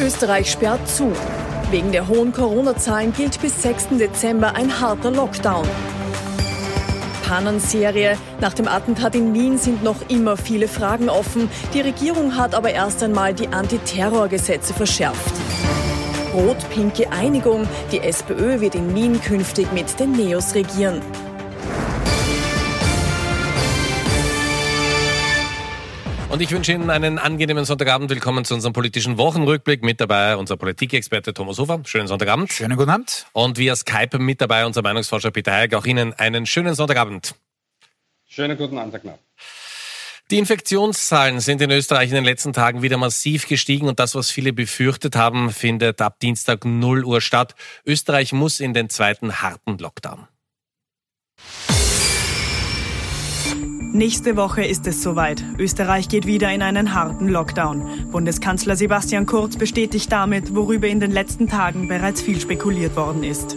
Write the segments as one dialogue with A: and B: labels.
A: Österreich sperrt zu. Wegen der hohen Corona-Zahlen gilt bis 6. Dezember ein harter Lockdown. Pannenserie. Nach dem Attentat in Wien sind noch immer viele Fragen offen. Die Regierung hat aber erst einmal die Antiterrorgesetze verschärft. Rot-pinke Einigung. Die SPÖ wird in Wien künftig mit den Neos regieren.
B: Und ich wünsche Ihnen einen angenehmen Sonntagabend. Willkommen zu unserem politischen Wochenrückblick. Mit dabei unser Politikexperte Thomas Hofer. Schönen Sonntagabend.
C: Schönen guten Abend.
B: Und via Skype mit dabei unser Meinungsforscher Peter Heig. Auch Ihnen einen schönen Sonntagabend.
D: Schönen guten Abend, Herr Knapp.
B: Die Infektionszahlen sind in Österreich in den letzten Tagen wieder massiv gestiegen und das, was viele befürchtet haben, findet ab Dienstag 0 Uhr statt. Österreich muss in den zweiten harten Lockdown.
E: Nächste Woche ist es soweit. Österreich geht wieder in einen harten Lockdown. Bundeskanzler Sebastian Kurz bestätigt damit, worüber in den letzten Tagen bereits viel spekuliert worden ist.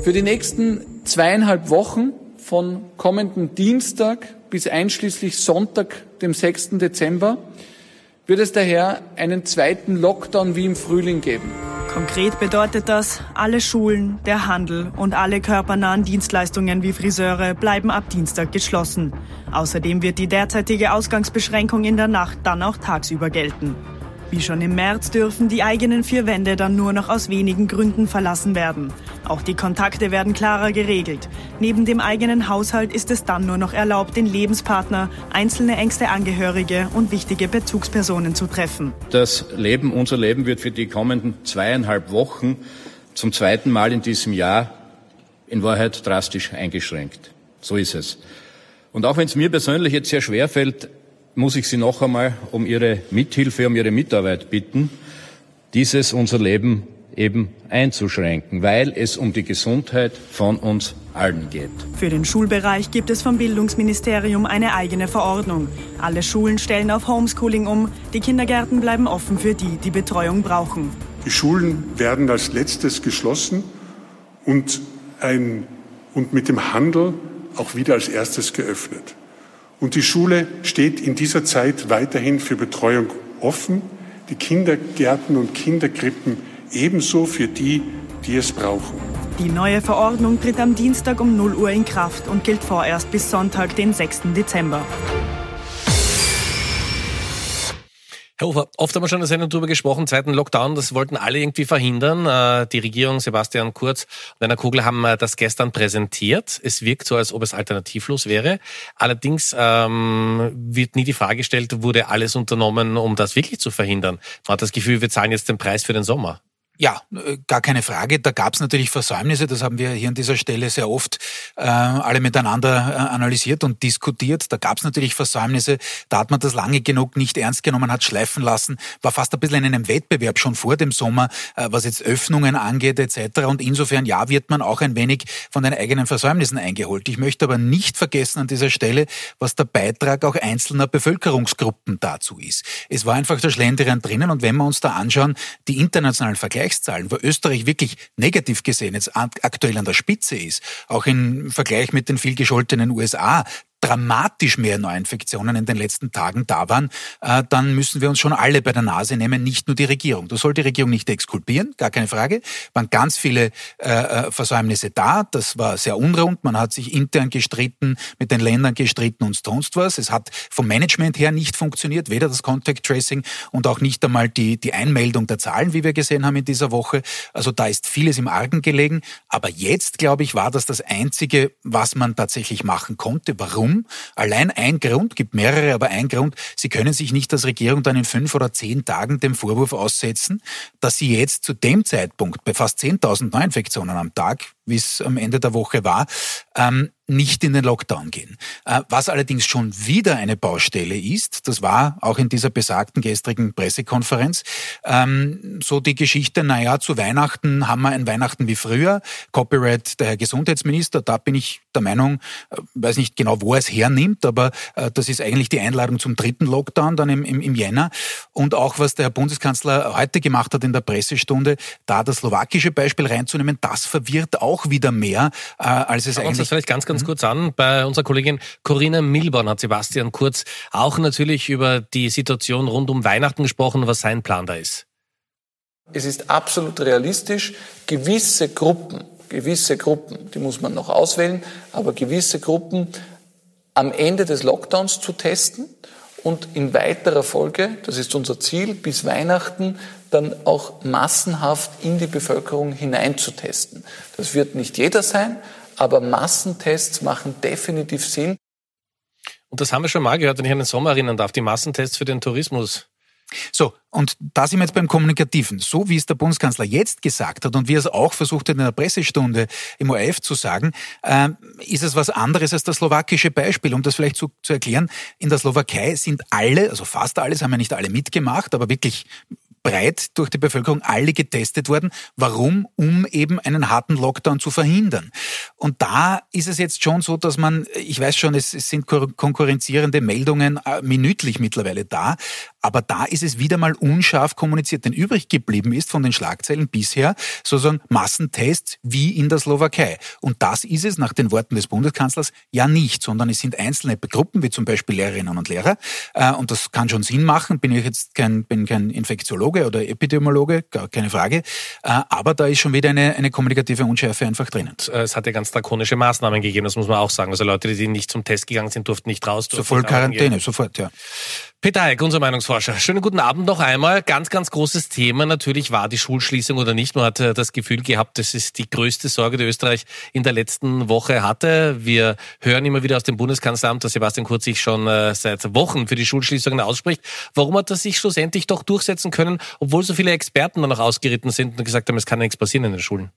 F: Für die nächsten zweieinhalb Wochen von kommenden Dienstag bis einschließlich Sonntag, dem 6. Dezember, wird es daher einen zweiten Lockdown wie im Frühling geben.
E: Konkret bedeutet das, alle Schulen, der Handel und alle körpernahen Dienstleistungen wie Friseure bleiben ab Dienstag geschlossen. Außerdem wird die derzeitige Ausgangsbeschränkung in der Nacht dann auch tagsüber gelten. Wie schon im März dürfen die eigenen vier Wände dann nur noch aus wenigen Gründen verlassen werden. Auch die Kontakte werden klarer geregelt. Neben dem eigenen Haushalt ist es dann nur noch erlaubt, den Lebenspartner, einzelne engste Angehörige und wichtige Bezugspersonen zu treffen.
G: Das Leben, unser Leben wird für die kommenden zweieinhalb Wochen zum zweiten Mal in diesem Jahr in Wahrheit drastisch eingeschränkt. So ist es. Und auch wenn es mir persönlich jetzt sehr schwer fällt, muss ich Sie noch einmal um Ihre Mithilfe, um Ihre Mitarbeit bitten, dieses unser Leben eben einzuschränken, weil es um die Gesundheit von uns allen geht.
E: Für den Schulbereich gibt es vom Bildungsministerium eine eigene Verordnung. Alle Schulen stellen auf Homeschooling um, die Kindergärten bleiben offen für die, die Betreuung brauchen.
H: Die Schulen werden als letztes geschlossen und, ein, und mit dem Handel auch wieder als erstes geöffnet. Und die Schule steht in dieser Zeit weiterhin für Betreuung offen, die Kindergärten und Kinderkrippen ebenso für die, die es brauchen.
E: Die neue Verordnung tritt am Dienstag um 0 Uhr in Kraft und gilt vorerst bis Sonntag, den 6. Dezember.
B: Herr Hofer, oft haben wir schon in der Sendung darüber gesprochen, zweiten Lockdown, das wollten alle irgendwie verhindern. Äh, die Regierung, Sebastian Kurz und Werner Kugel haben äh, das gestern präsentiert. Es wirkt so, als ob es alternativlos wäre. Allerdings ähm, wird nie die Frage gestellt, wurde alles unternommen, um das wirklich zu verhindern. Man hat das Gefühl, wir zahlen jetzt den Preis für den Sommer.
C: Ja, äh, gar keine Frage. Da gab es natürlich Versäumnisse, das haben wir hier an dieser Stelle sehr oft äh, alle miteinander äh, analysiert und diskutiert. Da gab es natürlich Versäumnisse, da hat man das lange genug nicht ernst genommen, hat schleifen lassen, war fast ein bisschen in einem Wettbewerb schon vor dem Sommer, äh, was jetzt Öffnungen angeht etc. Und insofern, ja, wird man auch ein wenig von den eigenen Versäumnissen eingeholt. Ich möchte aber nicht vergessen an dieser Stelle, was der Beitrag auch einzelner Bevölkerungsgruppen dazu ist. Es war einfach der Schlendrian drinnen und wenn wir uns da anschauen, die internationalen Vergleiche, Vergleichszahlen, wo Österreich wirklich negativ gesehen jetzt aktuell an der Spitze ist, auch im Vergleich mit den viel gescholtenen USA, dramatisch mehr Neuinfektionen in den letzten Tagen da waren, äh, dann müssen wir uns schon alle bei der Nase nehmen, nicht nur die Regierung. Das soll die Regierung nicht exkulpieren, gar keine Frage. Waren ganz viele äh, äh, Versäumnisse da. Das war sehr unrund. Man hat sich intern gestritten, mit den Ländern gestritten und sonst was. Es hat vom Management her nicht funktioniert, weder das Contact Tracing und auch nicht einmal die, die Einmeldung der Zahlen, wie wir gesehen haben in dieser Woche. Also da ist vieles im Argen gelegen. Aber jetzt, glaube ich, war das das Einzige, was man tatsächlich machen konnte. Warum? Allein ein Grund, gibt mehrere, aber ein Grund, Sie können sich nicht als Regierung dann in fünf oder zehn Tagen dem Vorwurf aussetzen, dass Sie jetzt zu dem Zeitpunkt bei fast 10.000 Neuinfektionen am Tag, wie es am Ende der Woche war, ähm, nicht in den Lockdown gehen. Äh, was allerdings schon wieder eine Baustelle ist, das war auch in dieser besagten gestrigen Pressekonferenz, ähm, so die Geschichte, naja, zu Weihnachten haben wir ein Weihnachten wie früher, Copyright der Herr Gesundheitsminister, da bin ich der Meinung, äh, weiß nicht genau, wo er es hernimmt, aber äh, das ist eigentlich die Einladung zum dritten Lockdown dann im, im, im Jänner. Und auch was der Herr Bundeskanzler heute gemacht hat in der Pressestunde, da das slowakische Beispiel reinzunehmen, das verwirrt auch wieder mehr, als es
B: Aber
C: eigentlich...
B: Uns das vielleicht ganz, ganz ganz kurz an. Bei unserer Kollegin Corinna Milborn hat Sebastian Kurz auch natürlich über die Situation rund um Weihnachten gesprochen, was sein Plan da ist.
F: Es ist absolut realistisch, gewisse Gruppen, gewisse Gruppen, die muss man noch auswählen, aber gewisse Gruppen am Ende des Lockdowns zu testen und in weiterer Folge, das ist unser Ziel, bis Weihnachten dann auch massenhaft in die Bevölkerung hineinzutesten. Das wird nicht jeder sein, aber Massentests machen definitiv Sinn.
B: Und das haben wir schon mal gehört, wenn ich an den Sommer erinnern darf, die Massentests für den Tourismus.
C: So, und da sind wir jetzt beim Kommunikativen. So wie es der Bundeskanzler jetzt gesagt hat und wie er es auch versucht hat in einer Pressestunde im ORF zu sagen, äh, ist es was anderes als das slowakische Beispiel. Um das vielleicht zu, zu erklären, in der Slowakei sind alle, also fast alle, haben ja nicht alle mitgemacht, aber wirklich breit durch die Bevölkerung alle getestet worden. Warum? Um eben einen harten Lockdown zu verhindern. Und da ist es jetzt schon so, dass man, ich weiß schon, es, es sind konkurrenzierende Meldungen äh, minütlich mittlerweile da, aber da ist es wieder mal unscharf kommuniziert. Denn übrig geblieben ist von den Schlagzeilen bisher sozusagen Massentests wie in der Slowakei. Und das ist es nach den Worten des Bundeskanzlers ja nicht, sondern es sind einzelne Gruppen, wie zum Beispiel Lehrerinnen und Lehrer. Äh, und das kann schon Sinn machen. Bin ich jetzt kein, bin kein Infektiologe oder Epidemiologe, gar keine Frage. Äh, aber da ist schon wieder eine, eine kommunikative Unschärfe einfach drinnen.
B: Äh, es hat ja ganz drakonische Maßnahmen gegeben, das muss man auch sagen. Also Leute, die nicht zum Test gegangen sind, durften nicht raus.
C: Sofort Quarantäne, sofort, ja.
B: Peter Heik, unser Meinungsforscher. Schönen guten Abend noch einmal. Ganz, ganz großes Thema natürlich war die Schulschließung oder nicht. Man hat äh, das Gefühl gehabt, das ist die größte Sorge, die Österreich in der letzten Woche hatte. Wir hören immer wieder aus dem Bundeskanzleramt, dass Sebastian Kurz sich schon äh, seit Wochen für die Schulschließungen ausspricht. Warum hat er sich schlussendlich doch durchsetzen können, obwohl so viele Experten dann noch ausgeritten sind und gesagt haben, es kann nichts passieren in den Schulen?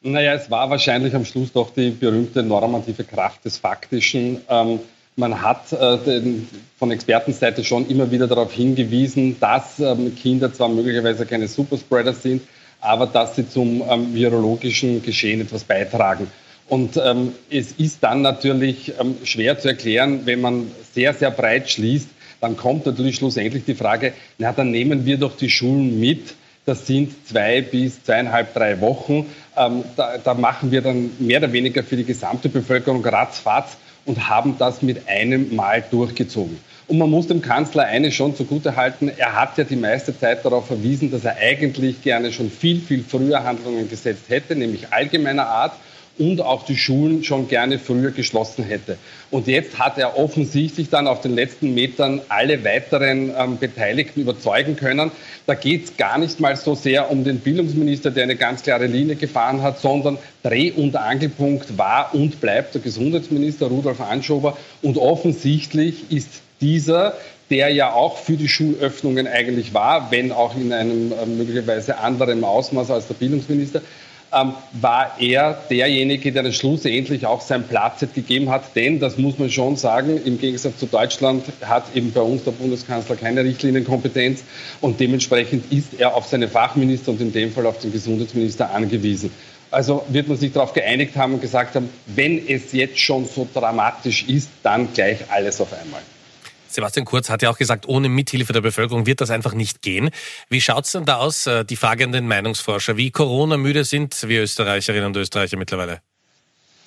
D: Naja, es war wahrscheinlich am Schluss doch die berühmte normative Kraft des Faktischen. Ähm, man hat äh, den, von Expertenseite schon immer wieder darauf hingewiesen, dass ähm, Kinder zwar möglicherweise keine Superspreader sind, aber dass sie zum ähm, virologischen Geschehen etwas beitragen. Und ähm, es ist dann natürlich ähm, schwer zu erklären, wenn man sehr, sehr breit schließt, dann kommt natürlich schlussendlich die Frage, na, dann nehmen wir doch die Schulen mit. Das sind zwei bis zweieinhalb, drei Wochen. Ähm, da, da machen wir dann mehr oder weniger für die gesamte Bevölkerung ratzfatz und haben das mit einem Mal durchgezogen. Und man muss dem Kanzler eines schon zugutehalten, er hat ja die meiste Zeit darauf verwiesen, dass er eigentlich gerne schon viel, viel früher Handlungen gesetzt hätte, nämlich allgemeiner Art und auch die Schulen schon gerne früher geschlossen hätte. Und jetzt hat er offensichtlich dann auf den letzten Metern alle weiteren ähm, Beteiligten überzeugen können. Da geht es gar nicht mal so sehr um den Bildungsminister, der eine ganz klare Linie gefahren hat, sondern Dreh- und Angelpunkt war und bleibt der Gesundheitsminister Rudolf Anschober. Und offensichtlich ist dieser der ja auch für die Schulöffnungen eigentlich war, wenn auch in einem äh, möglicherweise anderen Ausmaß als der Bildungsminister, ähm, war er derjenige, der dann schlussendlich auch sein Platz gegeben hat. Denn, das muss man schon sagen, im Gegensatz zu Deutschland hat eben bei uns der Bundeskanzler keine Richtlinienkompetenz und dementsprechend ist er auf seine Fachminister und in dem Fall auf den Gesundheitsminister angewiesen. Also wird man sich darauf geeinigt haben und gesagt haben, wenn es jetzt schon so dramatisch ist, dann gleich alles auf einmal.
B: Sebastian Kurz hat ja auch gesagt, ohne Mithilfe der Bevölkerung wird das einfach nicht gehen. Wie schaut es denn da aus, äh, die Frage an den Meinungsforscher? Wie Corona-müde sind wir Österreicherinnen und Österreicher mittlerweile?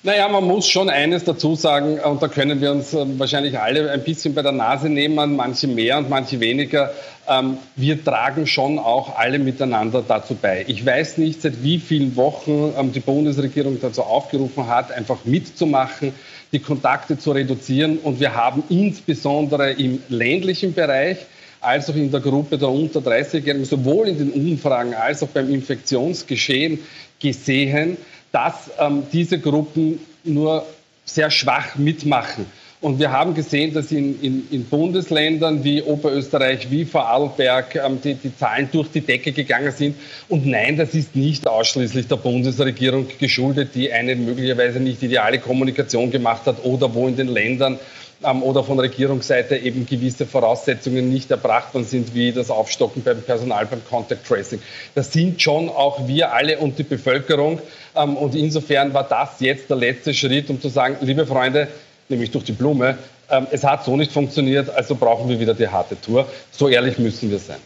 D: Naja, man muss schon eines dazu sagen, und da können wir uns ähm, wahrscheinlich alle ein bisschen bei der Nase nehmen, manche mehr und manche weniger. Ähm, wir tragen schon auch alle miteinander dazu bei. Ich weiß nicht, seit wie vielen Wochen ähm, die Bundesregierung dazu aufgerufen hat, einfach mitzumachen die Kontakte zu reduzieren. Und wir haben insbesondere im ländlichen Bereich als auch in der Gruppe der unter 30-Jährigen, sowohl in den Umfragen als auch beim Infektionsgeschehen gesehen, dass ähm, diese Gruppen nur sehr schwach mitmachen. Und wir haben gesehen, dass in, in, in Bundesländern wie Oberösterreich, wie Vorarlberg ähm, die, die Zahlen durch die Decke gegangen sind. Und nein, das ist nicht ausschließlich der Bundesregierung geschuldet, die eine möglicherweise nicht ideale Kommunikation gemacht hat oder wo in den Ländern ähm, oder von Regierungsseite eben gewisse Voraussetzungen nicht erbracht worden sind, wie das Aufstocken beim Personal, beim Contact Tracing. Das sind schon auch wir alle und die Bevölkerung. Ähm, und insofern war das jetzt der letzte Schritt, um zu sagen, liebe Freunde, nämlich durch die Blume. Ähm, es hat so nicht funktioniert, also brauchen wir wieder die harte Tour. So ehrlich müssen wir sein.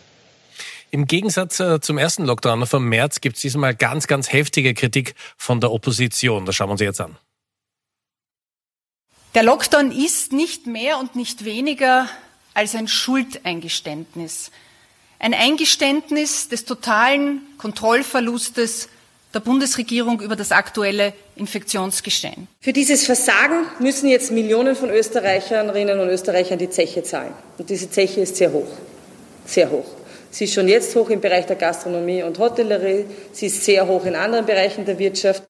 B: Im Gegensatz äh, zum ersten Lockdown vom März gibt es diesmal ganz, ganz heftige Kritik von der Opposition. Das schauen wir uns jetzt an.
I: Der Lockdown ist nicht mehr und nicht weniger als ein Schuldeingeständnis. ein Eingeständnis des totalen Kontrollverlustes der Bundesregierung über das aktuelle Infektionsgeschehen.
J: Für dieses Versagen müssen jetzt Millionen von Österreicherinnen und Österreichern die Zeche zahlen. Und diese Zeche ist sehr hoch. Sehr hoch. Sie ist schon jetzt hoch im Bereich der Gastronomie und Hotellerie. Sie ist sehr hoch in anderen Bereichen der Wirtschaft.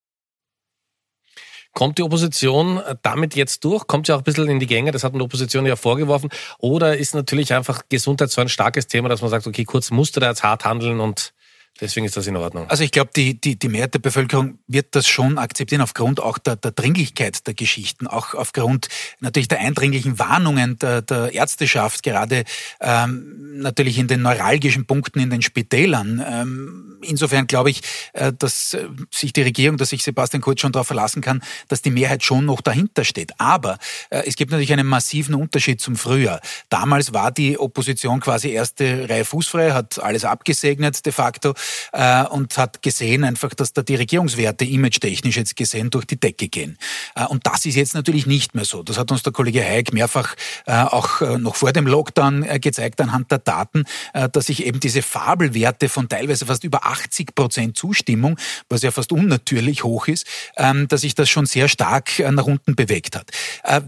B: Kommt die Opposition damit jetzt durch? Kommt sie auch ein bisschen in die Gänge? Das hat eine Opposition ja vorgeworfen. Oder ist natürlich einfach Gesundheit so ein starkes Thema, dass man sagt, okay, kurz musste da jetzt hart handeln und Deswegen ist das in Ordnung.
C: Also ich glaube, die, die, die Mehrheit der Bevölkerung wird das schon akzeptieren, aufgrund auch der, der Dringlichkeit der Geschichten, auch aufgrund natürlich der eindringlichen Warnungen der, der Ärzteschaft, gerade ähm, natürlich in den neuralgischen Punkten in den Spitälern. Ähm, insofern glaube ich, äh, dass äh, sich die Regierung, dass sich Sebastian Kurz schon darauf verlassen kann, dass die Mehrheit schon noch dahinter steht. Aber äh, es gibt natürlich einen massiven Unterschied zum Frühjahr. Damals war die Opposition quasi erste Reihe fußfrei, hat alles abgesegnet de facto äh, und hat gesehen einfach, dass da die Regierungswerte image-technisch jetzt gesehen durch die Decke gehen. Äh, und das ist jetzt natürlich nicht mehr so. Das hat uns der Kollege Hayek mehrfach äh, auch äh, noch vor dem Lockdown äh, gezeigt anhand der Daten, äh, dass sich eben diese Fabelwerte von teilweise fast über 80 Prozent Zustimmung, was ja fast unnatürlich hoch ist, ähm, dass sich das schon sehr stark nach unten bewegt hat.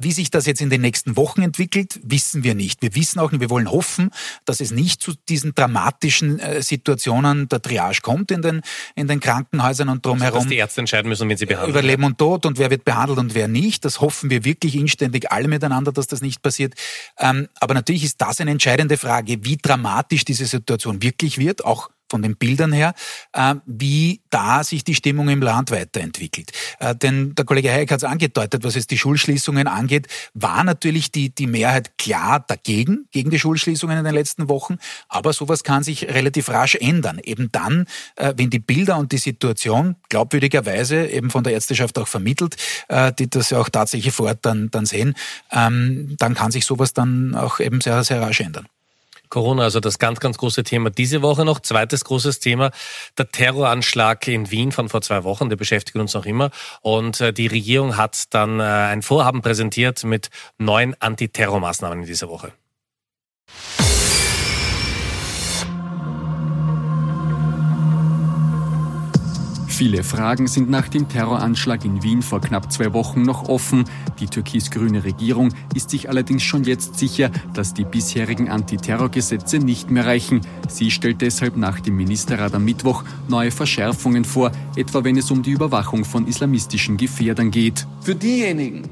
C: Wie sich das jetzt in den nächsten Wochen entwickelt, wissen wir nicht. Wir wissen auch wir wollen hoffen, dass es nicht zu diesen dramatischen Situationen der Triage kommt in den, in den Krankenhäusern und drumherum. Also,
B: dass die Ärzte entscheiden müssen, wen sie behandeln.
C: Über Leben und Tod und wer wird behandelt und wer nicht. Das hoffen wir wirklich inständig alle miteinander, dass das nicht passiert. Ähm, aber natürlich ist das eine entscheidende Frage, wie dramatisch diese Situation wirklich wird, auch von den Bildern her, äh, wie da sich die Stimmung im Land weiterentwickelt. Äh, denn der Kollege Hayek hat es angedeutet, was es die Schulschließungen angeht, war natürlich die, die Mehrheit klar dagegen, gegen die Schulschließungen in den letzten Wochen. Aber sowas kann sich relativ rasch ändern. Eben dann, äh, wenn die Bilder und die Situation glaubwürdigerweise eben von der Ärzteschaft auch vermittelt, die das ja auch tatsächlich vor Ort dann, dann sehen, ähm, dann kann sich sowas dann auch eben sehr, sehr rasch ändern.
B: Corona, also das ganz, ganz große Thema diese Woche noch. Zweites großes Thema, der Terroranschlag in Wien von vor zwei Wochen, der beschäftigt uns noch immer. Und äh, die Regierung hat dann äh, ein Vorhaben präsentiert mit neuen Antiterrormaßnahmen in dieser Woche.
K: Viele Fragen sind nach dem Terroranschlag in Wien vor knapp zwei Wochen noch offen. Die türkis-grüne Regierung ist sich allerdings schon jetzt sicher, dass die bisherigen Antiterrorgesetze nicht mehr reichen. Sie stellt deshalb nach dem Ministerrat am Mittwoch neue Verschärfungen vor, etwa wenn es um die Überwachung von islamistischen Gefährdern geht.
F: Für diejenigen,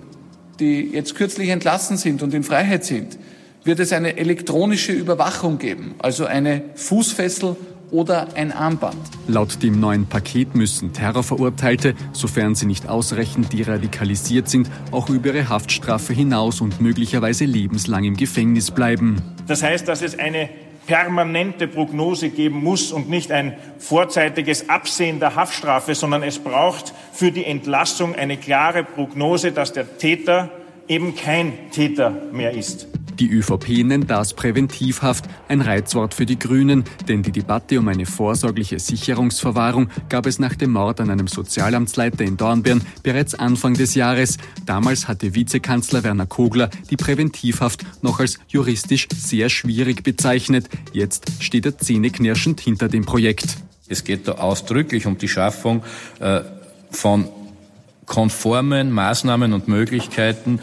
F: die jetzt kürzlich entlassen sind und in Freiheit sind, wird es eine elektronische Überwachung geben, also eine Fußfessel oder ein Armband.
K: Laut dem neuen Paket müssen Terrorverurteilte, sofern sie nicht ausreichend deradikalisiert sind, auch über ihre Haftstrafe hinaus und möglicherweise lebenslang im Gefängnis bleiben.
L: Das heißt, dass es eine permanente Prognose geben muss und nicht ein vorzeitiges Absehen der Haftstrafe, sondern es braucht für die Entlassung eine klare Prognose, dass der Täter eben kein Täter mehr ist.
K: Die ÖVP nennt das Präventivhaft, ein Reizwort für die Grünen, denn die Debatte um eine vorsorgliche Sicherungsverwahrung gab es nach dem Mord an einem Sozialamtsleiter in Dornbirn bereits Anfang des Jahres. Damals hatte Vizekanzler Werner Kogler die Präventivhaft noch als juristisch sehr schwierig bezeichnet. Jetzt steht er zähneknirschend hinter dem Projekt.
G: Es geht da ausdrücklich um die Schaffung äh, von konformen Maßnahmen und Möglichkeiten,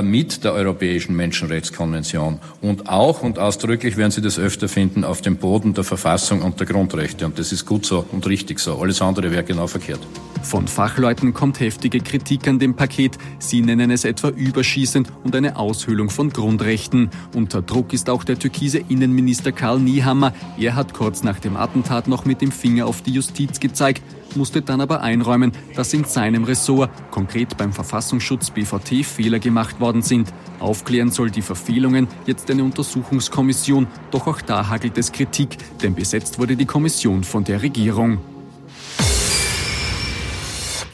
G: mit der Europäischen Menschenrechtskonvention und auch und ausdrücklich werden Sie das öfter finden auf dem Boden der Verfassung und der Grundrechte. Und das ist gut so und richtig so. Alles andere wäre genau verkehrt.
K: Von Fachleuten kommt heftige Kritik an dem Paket. Sie nennen es etwa überschießend und eine Aushöhlung von Grundrechten. Unter Druck ist auch der türkise Innenminister Karl Niehammer. Er hat kurz nach dem Attentat noch mit dem Finger auf die Justiz gezeigt musste dann aber einräumen, dass in seinem Ressort, konkret beim Verfassungsschutz BVT, Fehler gemacht worden sind. Aufklären soll die Verfehlungen jetzt eine Untersuchungskommission. Doch auch da hagelt es Kritik, denn besetzt wurde die Kommission von der Regierung.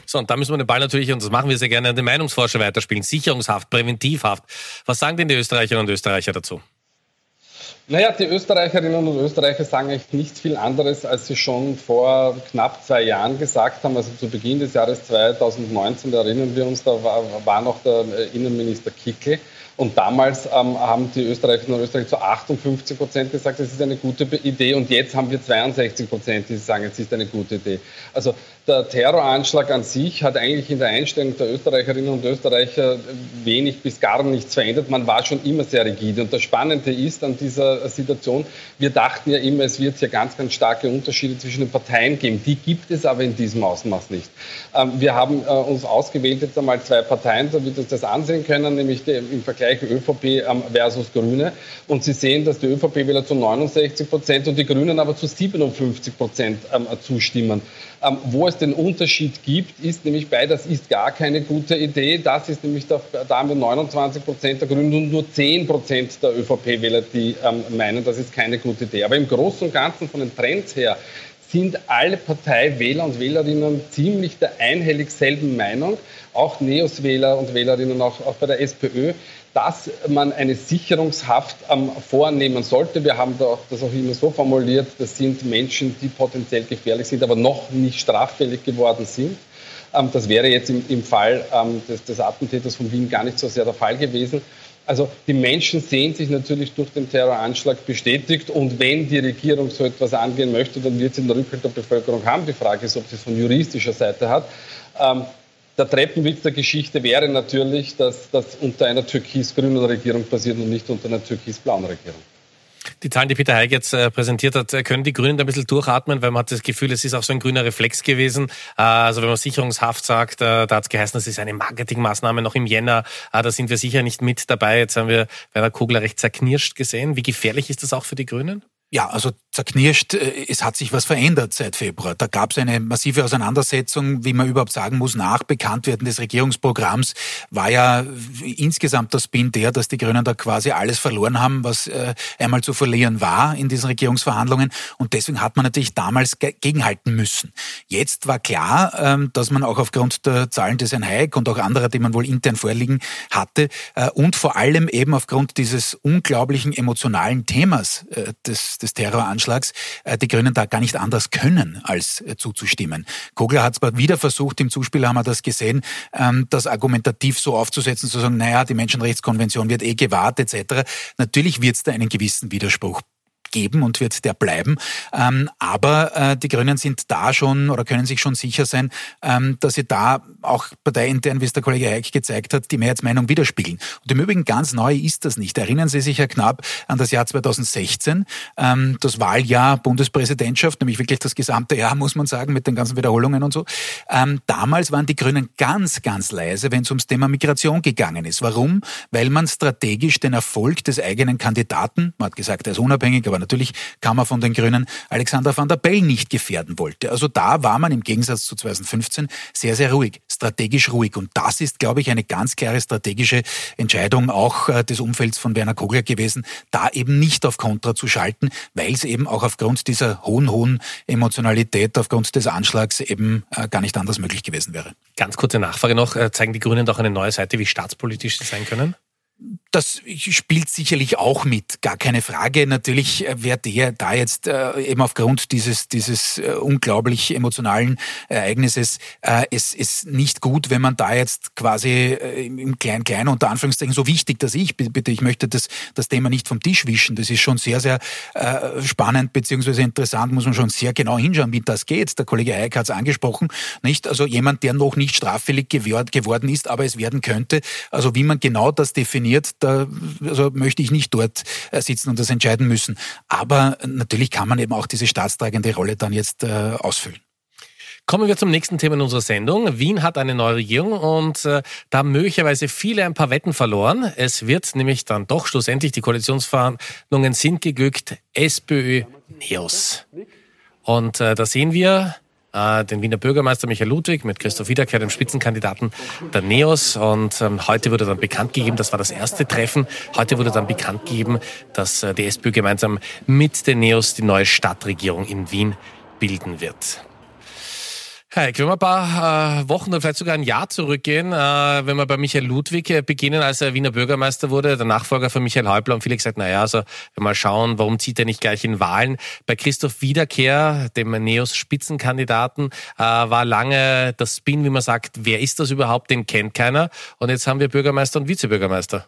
B: So, und da müssen wir den Ball natürlich, und das machen wir sehr gerne, an den Meinungsforscher weiterspielen. Sicherungshaft, Präventivhaft. Was sagen denn die Österreicherinnen und Österreicher dazu?
D: Naja, die Österreicherinnen und Österreicher sagen eigentlich nichts viel anderes, als sie schon vor knapp zwei Jahren gesagt haben. Also zu Beginn des Jahres 2019, da erinnern wir uns, da war, war noch der Innenminister Kickel Und damals ähm, haben die Österreicherinnen und Österreicher zu 58 Prozent gesagt, es ist eine gute Idee. Und jetzt haben wir 62 Prozent, die sagen, es ist eine gute Idee. Also der Terroranschlag an sich hat eigentlich in der Einstellung der Österreicherinnen und Österreicher wenig bis gar nichts verändert. Man war schon immer sehr rigide. Und das Spannende ist an dieser Situation, wir dachten ja immer, es wird hier ganz, ganz starke Unterschiede zwischen den Parteien geben. Die gibt es aber in diesem Ausmaß nicht. Ähm, wir haben äh, uns ausgewählt jetzt einmal zwei Parteien, damit wir das ansehen können, nämlich im Vergleich ÖVP ähm, versus Grüne. Und Sie sehen, dass die ÖVP-Wähler zu 69 Prozent und die Grünen aber zu 57 Prozent ähm. Wo es den Unterschied gibt, ist nämlich bei, das ist gar keine gute Idee. Das ist nämlich, da, da haben wir 29 Prozent der Grünen und nur 10 Prozent der ÖVP-Wähler, die meinen, das ist keine gute Idee. Aber im Großen und Ganzen von den Trends her sind alle Parteiwähler und Wählerinnen ziemlich der einhellig selben Meinung, auch Neos-Wähler und Wählerinnen, auch, auch bei der SPÖ, dass man eine Sicherungshaft ähm, vornehmen sollte. Wir haben da auch, das auch immer so formuliert, das sind Menschen, die potenziell gefährlich sind, aber noch nicht straffällig geworden sind. Ähm, das wäre jetzt im, im Fall ähm, des, des Attentäters von Wien gar nicht so sehr der Fall gewesen. Also die Menschen sehen sich natürlich durch den Terroranschlag bestätigt und wenn die Regierung so etwas angehen möchte, dann wird sie einen Rückhalt der Bevölkerung haben. Die Frage ist, ob sie es von juristischer Seite hat. Der Treppenwitz der Geschichte wäre natürlich, dass das unter einer türkis-grünen Regierung passiert und nicht unter einer türkis-blauen Regierung.
B: Die Zahlen, die Peter Heig jetzt äh, präsentiert hat, äh, können die Grünen da ein bisschen durchatmen, weil man hat das Gefühl, es ist auch so ein grüner Reflex gewesen. Äh, also wenn man Sicherungshaft sagt, da hat es geheißen, das ist eine Marketingmaßnahme noch im Jänner. Da sind wir sicher nicht mit dabei. Jetzt haben wir bei der Kugler recht zerknirscht gesehen. Wie gefährlich ist das auch für die Grünen?
C: Ja, also zerknirscht, äh, es hat sich was verändert seit Februar. Da gab es eine massive Auseinandersetzung, wie man überhaupt sagen muss, nach Bekanntwerden des Regierungsprogramms war ja insgesamt das Spin der, dass die Grünen da quasi alles verloren haben, was äh, einmal zu verlieren war in diesen Regierungsverhandlungen. Und deswegen hat man natürlich damals gegenhalten müssen. Jetzt war klar, ähm, dass man auch aufgrund der Zahlen des Hayek und auch anderer, die man wohl intern vorliegen hatte, äh, und vor allem eben aufgrund dieses unglaublichen emotionalen Themas des des Terroranschlags äh, die Grünen da gar nicht anders können, als äh, zuzustimmen. Kogler hat zwar wieder versucht, im Zuspiel haben wir das gesehen, ähm, das argumentativ so aufzusetzen, zu sagen, naja, die Menschenrechtskonvention wird eh gewahrt etc. Natürlich wird es da einen gewissen Widerspruch geben und wird der bleiben. Ähm, aber äh, die Grünen sind da schon oder können sich schon sicher sein, ähm, dass sie da auch parteiintern, wie es der Kollege Eick gezeigt hat, die Mehrheitsmeinung widerspiegeln. Und im Übrigen ganz neu ist das nicht. Erinnern Sie sich ja knapp an das Jahr 2016, ähm, das Wahljahr Bundespräsidentschaft, nämlich wirklich das gesamte Jahr, muss man sagen, mit den ganzen Wiederholungen und so. Ähm, damals waren die Grünen ganz, ganz leise, wenn es ums Thema Migration gegangen ist. Warum? Weil man strategisch den Erfolg des eigenen Kandidaten, man hat gesagt, er ist unabhängig, aber natürlich kann man von den Grünen Alexander van der Bell nicht gefährden wollte. Also da war man im Gegensatz zu 2015 sehr, sehr ruhig, strategisch ruhig. Und das ist, glaube ich, eine ganz klare strategische Entscheidung auch äh, des Umfelds von Werner Kogler gewesen, da eben nicht auf Kontra zu schalten, weil es eben auch aufgrund dieser hohen, hohen Emotionalität, aufgrund des Anschlags eben äh, gar nicht anders möglich gewesen wäre.
B: Ganz kurze Nachfrage noch. Äh, zeigen die Grünen doch eine neue Seite, wie staatspolitisch sie sein können?
C: Das spielt sicherlich auch mit, gar keine Frage. Natürlich äh, wäre der da jetzt äh, eben aufgrund dieses, dieses äh, unglaublich emotionalen Ereignisses äh, es ist nicht gut, wenn man da jetzt quasi äh, im kleinen unter Anführungszeichen so wichtig, dass ich bitte, ich möchte das, das Thema nicht vom Tisch wischen. Das ist schon sehr, sehr äh, spannend beziehungsweise interessant, muss man schon sehr genau hinschauen, wie das geht. Der Kollege Eick hat es angesprochen, nicht? Also jemand, der noch nicht straffällig geworden ist, aber es werden könnte. Also wie man genau das definiert, da also möchte ich nicht dort äh, sitzen und das entscheiden müssen. Aber natürlich kann man eben auch diese staatstragende Rolle dann jetzt äh, ausfüllen.
B: Kommen wir zum nächsten Thema in unserer Sendung. Wien hat eine neue Regierung und äh, da haben möglicherweise viele ein paar Wetten verloren. Es wird nämlich dann doch schlussendlich, die Koalitionsverhandlungen sind geglückt, SPÖ, NEOS. Und äh, da sehen wir, äh, den Wiener Bürgermeister Michael Ludwig mit Christoph Wiederkehr, dem Spitzenkandidaten der NEOS. Und ähm, heute wurde dann bekannt gegeben, das war das erste Treffen, heute wurde dann bekannt gegeben, dass äh, die SPÖ gemeinsam mit den NEOS die neue Stadtregierung in Wien bilden wird. Heik, wenn wir ein paar äh, Wochen oder vielleicht sogar ein Jahr zurückgehen, äh, wenn wir bei Michael Ludwig äh, beginnen, als er Wiener Bürgermeister wurde, der Nachfolger von Michael Häupler, und viele gesagt, naja, also wir mal schauen, warum zieht er nicht gleich in Wahlen? Bei Christoph Wiederkehr, dem Neos-Spitzenkandidaten, äh, war lange das Spin, wie man sagt, wer ist das überhaupt, den kennt keiner. Und jetzt haben wir Bürgermeister und Vizebürgermeister.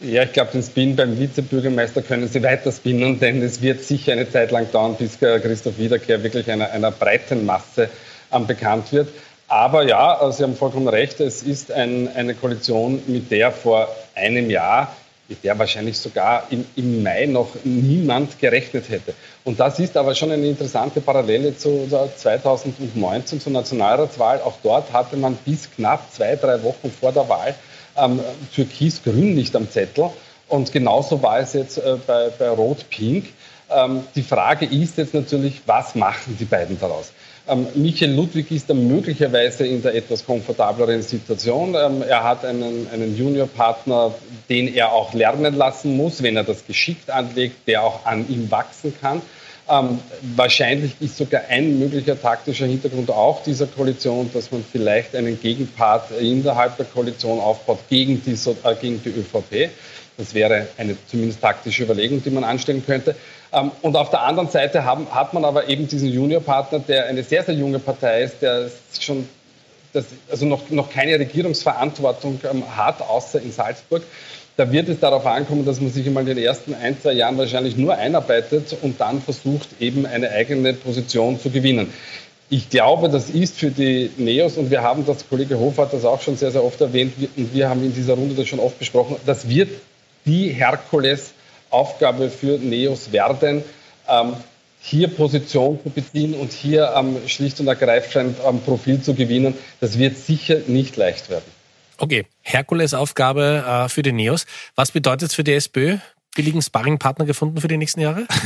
D: Ja, ich glaube, den Spin beim Vizebürgermeister können Sie weiter spinnen, denn es wird sicher eine Zeit lang dauern, bis Christoph Wiederkehr wirklich einer, einer breiten Masse ähm, bekannt wird. Aber ja, äh, Sie haben vollkommen recht, es ist ein, eine Koalition, mit der vor einem Jahr, mit der wahrscheinlich sogar im, im, Mai noch niemand gerechnet hätte. Und das ist aber schon eine interessante Parallele zu 2019 zur Nationalratswahl. Auch dort hatte man bis knapp zwei, drei Wochen vor der Wahl ähm, Türkis-Grün nicht am Zettel. Und genauso war es jetzt äh, bei, bei Rot-Pink. Ähm, die Frage ist jetzt natürlich, was machen die beiden daraus? Ähm, Michael Ludwig ist da möglicherweise in der etwas komfortableren Situation. Ähm, er hat einen, einen Juniorpartner, den er auch lernen lassen muss, wenn er das geschickt anlegt, der auch an ihm wachsen kann. Ähm, wahrscheinlich ist sogar ein möglicher taktischer Hintergrund auch dieser Koalition, dass man vielleicht einen Gegenpart innerhalb der Koalition aufbaut gegen die, äh, gegen die ÖVP. Das wäre eine zumindest taktische Überlegung, die man anstellen könnte. Ähm, und auf der anderen Seite haben, hat man aber eben diesen Juniorpartner, der eine sehr, sehr junge Partei ist, der schon das, also noch, noch keine Regierungsverantwortung ähm, hat, außer in Salzburg. Da wird es darauf ankommen, dass man sich einmal in den ersten ein, zwei Jahren wahrscheinlich nur einarbeitet und dann versucht, eben eine eigene Position zu gewinnen. Ich glaube, das ist für die NEOS, und wir haben das, Kollege Hofer hat das auch schon sehr, sehr oft erwähnt, und wir haben in dieser Runde das schon oft besprochen, das wird die Herkulesaufgabe für NEOS werden, ähm, hier Position zu beziehen und hier ähm, schlicht und ergreifend ähm, Profil zu gewinnen. Das wird sicher nicht leicht werden.
B: Okay, Herkulesaufgabe äh, für die Neos. Was bedeutet es für die SPÖ? Billigen Sparringpartner gefunden für die nächsten Jahre?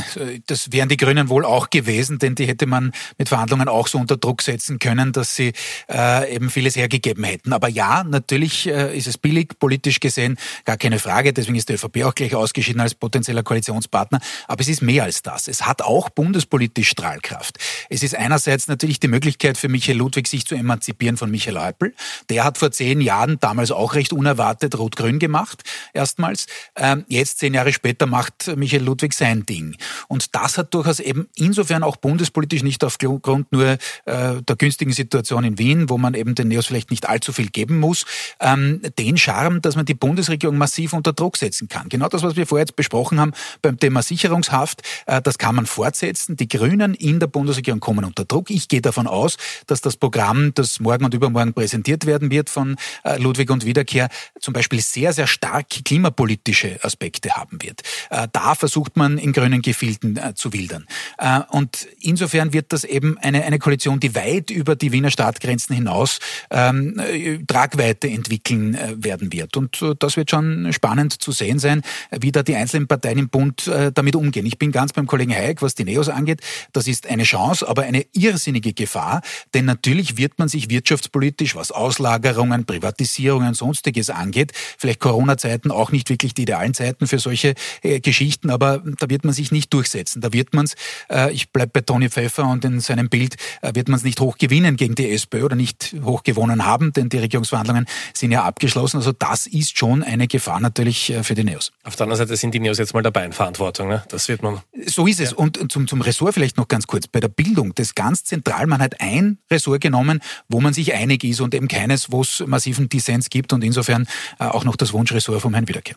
C: Das wären die Grünen wohl auch gewesen, denn die hätte man mit Verhandlungen auch so unter Druck setzen können, dass sie äh, eben vieles hergegeben hätten. Aber ja, natürlich äh, ist es billig, politisch gesehen, gar keine Frage. Deswegen ist die ÖVP auch gleich ausgeschieden als potenzieller Koalitionspartner. Aber es ist mehr als das. Es hat auch bundespolitisch Strahlkraft. Es ist einerseits natürlich die Möglichkeit für Michael Ludwig, sich zu emanzipieren von Michael Häupl. Der hat vor zehn Jahren damals auch recht unerwartet Rot-Grün gemacht, erstmals. Ähm, jetzt, zehn Jahre später macht Michael Ludwig sein Ding. Und das hat durchaus eben insofern auch bundespolitisch nicht aufgrund nur äh, der günstigen Situation in Wien, wo man eben den Neos vielleicht nicht allzu viel geben muss, ähm, den Charme, dass man die Bundesregierung massiv unter Druck setzen kann. Genau das, was wir vorher jetzt besprochen haben beim Thema Sicherungshaft, äh, das kann man fortsetzen. Die Grünen in der Bundesregierung kommen unter Druck. Ich gehe davon aus, dass das Programm, das morgen und übermorgen präsentiert werden wird von äh, Ludwig und Wiederkehr, zum Beispiel sehr, sehr stark klimapolitische Aspekte haben wird. Äh, da versucht man in grünen Gefilden äh, zu wildern. Äh, und insofern wird das eben eine, eine Koalition, die weit über die Wiener Stadtgrenzen hinaus ähm, Tragweite entwickeln werden wird. Und das wird schon spannend zu sehen sein, wie da die einzelnen Parteien im Bund damit umgehen. Ich bin ganz beim Kollegen Hayek, was die Neos angeht. Das ist eine Chance, aber eine irrsinnige Gefahr, denn natürlich wird man sich wirtschaftspolitisch, was Auslagerungen, Privatisierungen, sonstiges angeht, vielleicht Corona-Zeiten auch nicht wirklich die idealen Zeiten für solche äh, Geschichten, aber da wird man sich nicht durchsetzen. Da wird man es, äh, ich bleibe bei Toni Pfeffer und in seinem Bild, äh, wird man es nicht hoch gewinnen gegen die SPÖ oder nicht hoch gewonnen haben, denn die Regierungsverhandlungen sind ja abgeschlossen. Also das ist schon eine Gefahr natürlich äh, für die Neos.
B: Auf der anderen Seite sind die Neos jetzt mal dabei in Verantwortung. Ne? Das wird man.
C: So ist es. Ja. Und zum, zum Ressort vielleicht noch ganz kurz. Bei der Bildung, das ganz zentral, man hat ein Ressort genommen, wo man sich einig ist und eben keines, wo es massiven Dissens gibt und insofern äh, auch noch das Wunschressort vom Herrn Wiederkehr.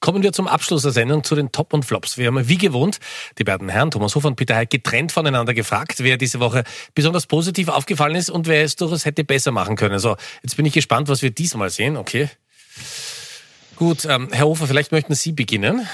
B: Kommen wir zum Abschluss der Sendung zu den Top und Flops. Wir haben wie gewohnt die beiden Herren Thomas Hofer und Peter Heik getrennt voneinander gefragt, wer diese Woche besonders positiv aufgefallen ist und wer es durchaus hätte besser machen können. So, jetzt bin ich gespannt, was wir diesmal sehen. Okay. Gut, ähm, Herr Hofer, vielleicht möchten Sie beginnen.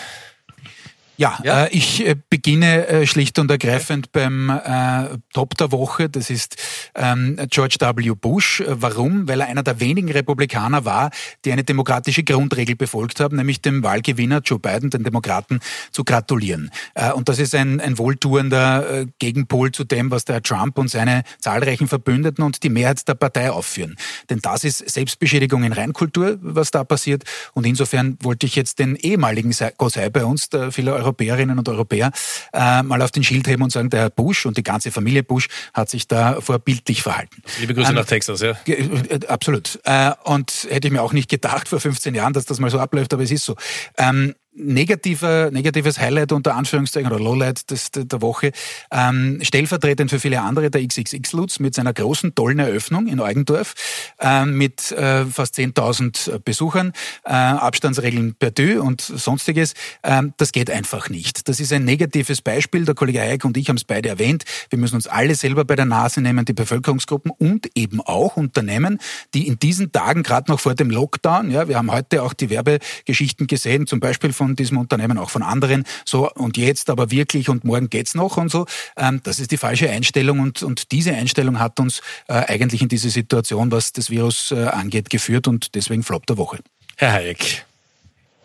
C: Ja, ja? Äh, ich äh, beginne äh, schlicht und ergreifend beim äh, Top der Woche. Das ist ähm, George W. Bush. Warum? Weil er einer der wenigen Republikaner war, die eine demokratische Grundregel befolgt haben, nämlich dem Wahlgewinner Joe Biden, den Demokraten, zu gratulieren. Äh, und das ist ein, ein wohltuender Gegenpol zu dem, was der Trump und seine zahlreichen Verbündeten und die Mehrheit der Partei aufführen. Denn das ist Selbstbeschädigung in Reinkultur, was da passiert. Und insofern wollte ich jetzt den ehemaligen Gosei bei uns, der viele Europäerinnen und Europäer äh, mal auf den Schild heben und sagen, der Herr Bush und die ganze Familie Bush hat sich da vorbildlich verhalten.
B: Liebe Grüße ähm, nach Texas, ja.
C: Äh, absolut. Äh, und hätte ich mir auch nicht gedacht vor 15 Jahren, dass das mal so abläuft, aber es ist so. Ähm, negativer, negatives Highlight unter Anführungszeichen oder Lowlight des, der Woche. Ähm, stellvertretend für viele andere der XXX-Lutz mit seiner großen, tollen Eröffnung in Eugendorf ähm, mit äh, fast 10.000 Besuchern, äh, Abstandsregeln per Tür und sonstiges. Ähm, das geht einfach nicht. Das ist ein negatives Beispiel. Der Kollege Eick und ich haben es beide erwähnt. Wir müssen uns alle selber bei der Nase nehmen, die Bevölkerungsgruppen und eben auch Unternehmen, die in diesen Tagen, gerade noch vor dem Lockdown, ja, wir haben heute auch die Werbegeschichten gesehen, zum Beispiel von diesem Unternehmen, auch von anderen, so und jetzt aber wirklich und morgen geht's noch und so. Ähm, das ist die falsche Einstellung und, und diese Einstellung hat uns äh, eigentlich in diese Situation, was das Virus äh, angeht, geführt und deswegen Flop der Woche.
B: Herr Hayek.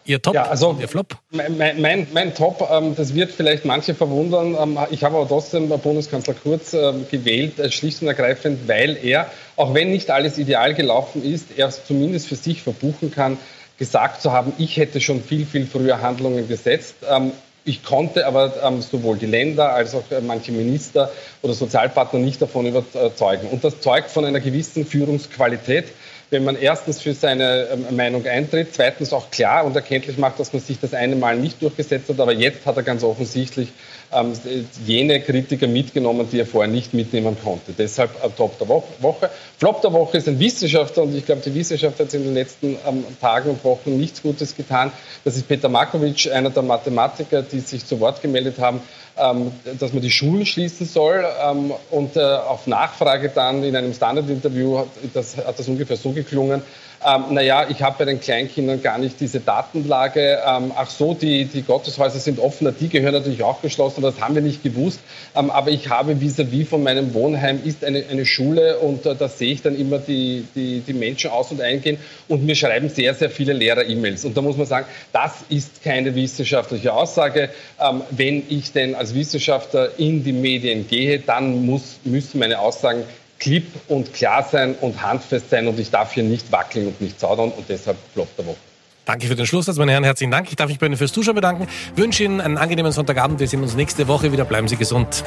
B: Ihr Top,
D: ja, also
B: Ihr Flop?
D: Mein, mein, mein Top, ähm, das wird vielleicht manche verwundern. Ähm, ich habe aber trotzdem Bundeskanzler Kurz ähm, gewählt, äh, schlicht und ergreifend, weil er, auch wenn nicht alles ideal gelaufen ist, er zumindest für sich verbuchen kann, gesagt zu haben, ich hätte schon viel, viel früher Handlungen gesetzt. Ähm, ich konnte aber ähm, sowohl die Länder als auch äh, manche Minister oder Sozialpartner nicht davon überzeugen. Und das zeugt von einer gewissen Führungsqualität, wenn man erstens für seine ähm, Meinung eintritt, zweitens auch klar und erkenntlich macht, dass man sich das eine Mal nicht durchgesetzt hat, aber jetzt hat er ganz offensichtlich ähm, jene Kritiker mitgenommen, die er vorher nicht mitnehmen konnte. Deshalb äh, Top der Woche. Flop der Woche ist ein Wissenschaftler und ich glaube, die Wissenschaft hat in den letzten ähm, Tagen und Wochen nichts Gutes getan. Das ist Peter Markovic, einer der Mathematiker, die sich zu Wort gemeldet haben, ähm, dass man die Schulen schließen soll. Ähm, und äh, auf Nachfrage dann in einem Standardinterview hat das, hat das ungefähr so geklungen, ähm, naja, ich habe bei den Kleinkindern gar nicht diese Datenlage. Ähm, ach so, die, die Gotteshäuser sind offener, die gehören natürlich auch geschlossen, das haben wir nicht gewusst. Ähm, aber ich habe vis-à-vis -vis von meinem Wohnheim ist eine, eine Schule und äh, da sehe ich dann immer die, die, die Menschen aus und eingehen und mir schreiben sehr, sehr viele Lehrer E-Mails. Und da muss man sagen, das ist keine wissenschaftliche Aussage. Ähm, wenn ich denn als Wissenschaftler in die Medien gehe, dann muss, müssen meine Aussagen klipp und klar sein und handfest sein und ich darf hier nicht wackeln und nicht zaudern und deshalb Flop der Woche.
B: Danke für den Schlusssatz, meine Herren. Herzlichen Dank. Ich darf mich bei Ihnen fürs Zuschauen bedanken. Wünsche Ihnen einen angenehmen Sonntagabend. Wir sehen uns nächste Woche wieder. Bleiben Sie gesund.